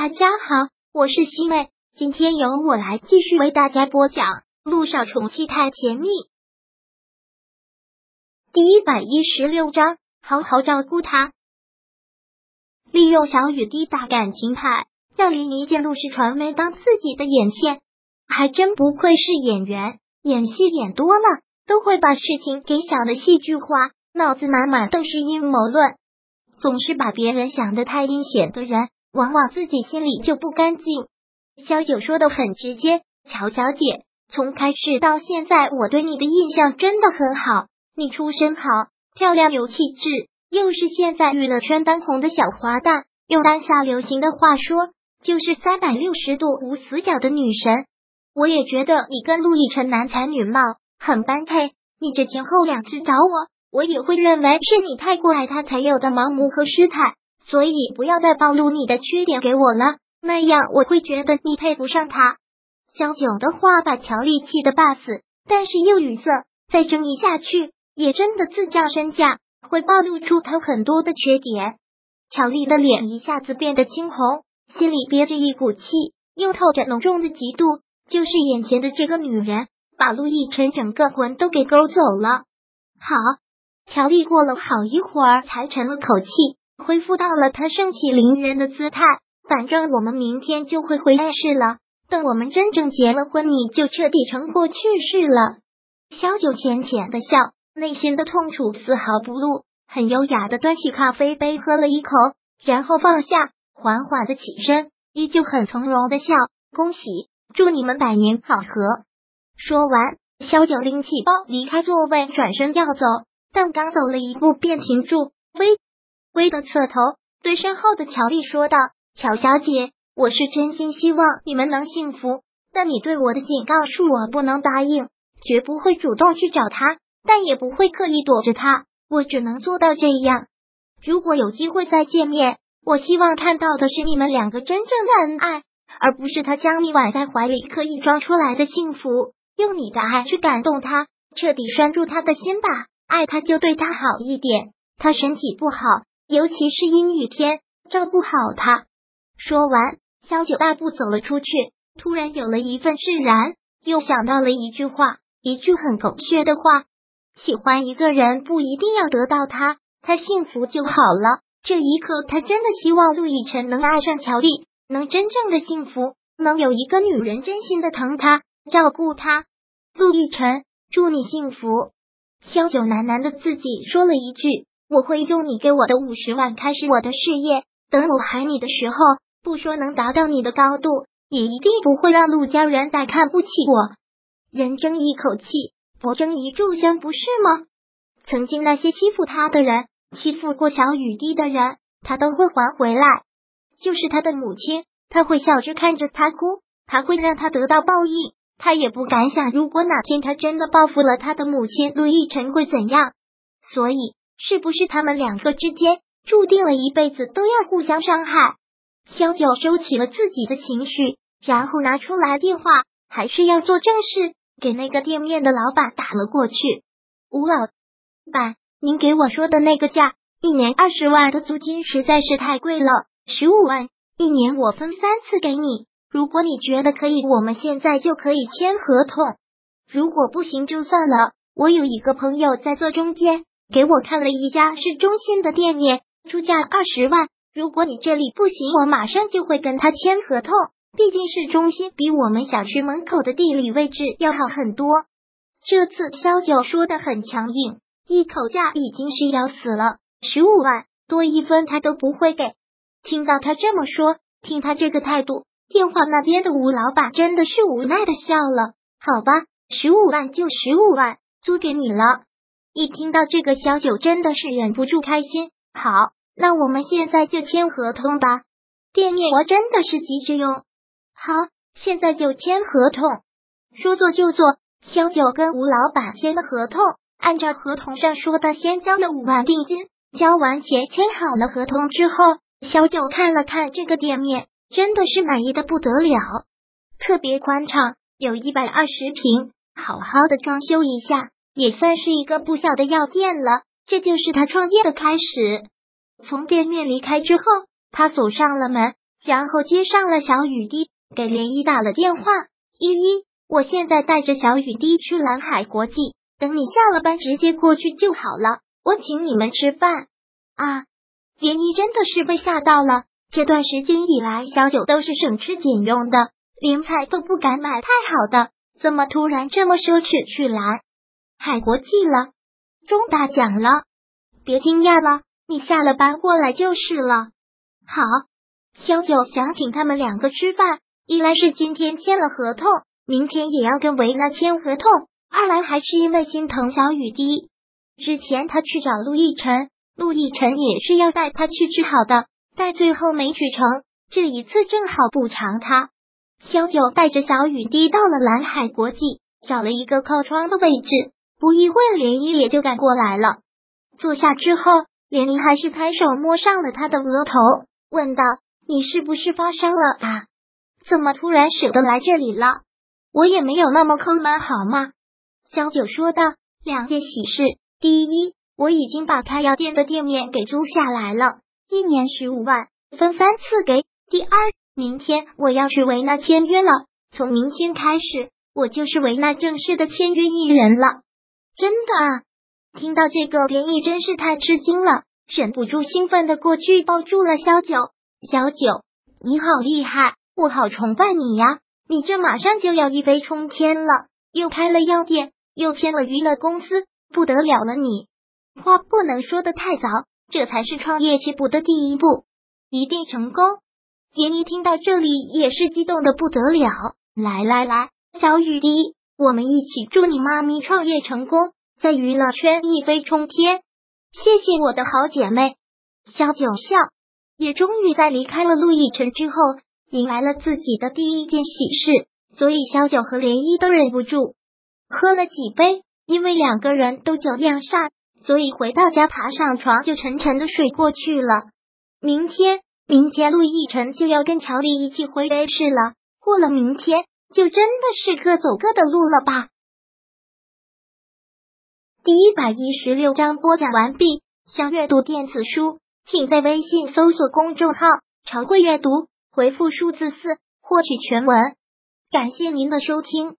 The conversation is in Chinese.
大家好，我是西妹，今天由我来继续为大家播讲《路上宠妻太甜蜜》第一百一十六章，好好照顾他。利用小雨滴打感情牌，让林一见陆氏传媒当自己的眼线，还真不愧是演员，演戏演多了都会把事情给想的戏剧化，脑子满满都是阴谋论，总是把别人想的太阴险的人。往往自己心里就不干净。萧九说的很直接，乔小姐，从开始到现在，我对你的印象真的很好。你出身好，漂亮有气质，又是现在娱乐圈当红的小花旦，用当下流行的话说，就是三百六十度无死角的女神。我也觉得你跟陆亦辰男才女貌，很般配。你这前后两次找我，我也会认为是你太过爱他才有的盲目和失态。所以不要再暴露你的缺点给我了，那样我会觉得你配不上他。萧九的话把乔丽气得半死，但是又语塞，再争议下去也真的自降身价，会暴露出他很多的缺点。乔丽的脸一下子变得青红，心里憋着一股气，又透着浓重的嫉妒。就是眼前的这个女人，把陆亦辰整个魂都给勾走了。好，乔丽过了好一会儿才沉了口气。恢复到了他盛气凌人的姿态。反正我们明天就会回来世了。等我们真正结了婚，你就彻底成过去式了。萧九浅浅的笑，内心的痛楚丝毫不露，很优雅的端起咖啡杯喝了一口，然后放下，缓缓的起身，依旧很从容的笑。恭喜，祝你们百年好合。说完，萧九拎起包离开座位，转身要走，但刚走了一步便停住，微。微的侧头对身后的乔丽说道：“乔小姐，我是真心希望你们能幸福，但你对我的警告恕我不能答应，绝不会主动去找他，但也不会刻意躲着他，我只能做到这样。如果有机会再见面，我希望看到的是你们两个真正的恩爱，而不是他将你挽在怀里刻意装出来的幸福。用你的爱去感动他，彻底拴住他的心吧。爱他就对他好一点，他身体不好。”尤其是阴雨天，照顾好他。说完，萧九大步走了出去。突然有了一份释然，又想到了一句话，一句很狗血的话：喜欢一个人不一定要得到他，他幸福就好了。这一刻，他真的希望陆亦辰能爱上乔丽，能真正的幸福，能有一个女人真心的疼他、照顾他。陆亦辰，祝你幸福。萧九喃喃的自己说了一句。我会用你给我的五十万开始我的事业。等我喊你的时候，不说能达到你的高度，也一定不会让陆家人再看不起我。人争一口气，佛争一炷香，不是吗？曾经那些欺负他的人，欺负过小雨滴的人，他都会还回来。就是他的母亲，他会笑着看着他哭，他会让他得到报应。他也不敢想，如果哪天他真的报复了他的母亲陆亦辰会怎样。所以。是不是他们两个之间注定了一辈子都要互相伤害？萧九收起了自己的情绪，然后拿出来电话，还是要做正事，给那个店面的老板打了过去。吴老板，您给我说的那个价，一年二十万的租金实在是太贵了，十五万一年我分三次给你。如果你觉得可以，我们现在就可以签合同；如果不行就算了。我有一个朋友在做中间。给我看了一家市中心的店面，出价二十万。如果你这里不行，我马上就会跟他签合同。毕竟市中心比我们小区门口的地理位置要好很多。这次肖九说的很强硬，一口价已经是要死了，十五万多一分他都不会给。听到他这么说，听他这个态度，电话那边的吴老板真的是无奈的笑了。好吧，十五万就十五万，租给你了。一听到这个，小九真的是忍不住开心。好，那我们现在就签合同吧。店面我真的是急着用。好，现在就签合同。说做就做，小九跟吴老板签了合同，按照合同上说的，先交了五万定金。交完钱，签好了合同之后，小九看了看这个店面，真的是满意的不得了。特别宽敞，有一百二十平，好好的装修一下。也算是一个不小的药店了，这就是他创业的开始。从店面离开之后，他锁上了门，然后接上了小雨滴，给涟漪打了电话。依依，我现在带着小雨滴去蓝海国际，等你下了班直接过去就好了。我请你们吃饭啊！涟漪真的是被吓到了。这段时间以来，小九都是省吃俭用的，连菜都不敢买太好的，怎么突然这么奢侈去蓝海国际了？中大奖了？别惊讶了，你下了班过来就是了。好，萧九想请他们两个吃饭，一来是今天签了合同，明天也要跟维娜签合同；二来还是因为心疼小雨滴。之前他去找陆亦辰，陆亦辰也是要带他去治好的，但最后没去成。这一次正好补偿他。萧九带着小雨滴到了蓝海国际，找了一个靠窗的位置，不一会涟漪也就赶过来了。坐下之后，连漪还是抬手摸上了他的额头，问道：“你是不是发烧了啊？怎么突然舍得来这里了？我也没有那么抠门，好吗？”小九说道：“两件喜事，第一，我已经把开药店的店面给租下来了，一年十五万，分三次给。第二，明天我要去维纳签约了，从明天开始，我就是维纳正式的签约艺人了。真的啊！”听到这个，连毅真是太吃惊了，忍不住兴奋的过去抱住了萧九。小九，你好厉害，我好崇拜你呀！你这马上就要一飞冲天了，又开了药店，又签了娱乐公司，不得了了！你话不能说的太早，这才是创业起步的第一步，一定成功。连毅听到这里也是激动的不得了。来来来，小雨滴，我们一起祝你妈咪创业成功。在娱乐圈一飞冲天，谢谢我的好姐妹。萧九笑，也终于在离开了陆亦辰之后，迎来了自己的第一件喜事，所以萧九和涟漪都忍不住喝了几杯。因为两个人都酒量差，所以回到家爬上床就沉沉的睡过去了。明天，明天陆亦辰就要跟乔丽一起回 A 市了。过了明天，就真的是各走各的路了吧？第一百一十六章播讲完毕。想阅读电子书，请在微信搜索公众号“常会阅读”，回复数字四获取全文。感谢您的收听。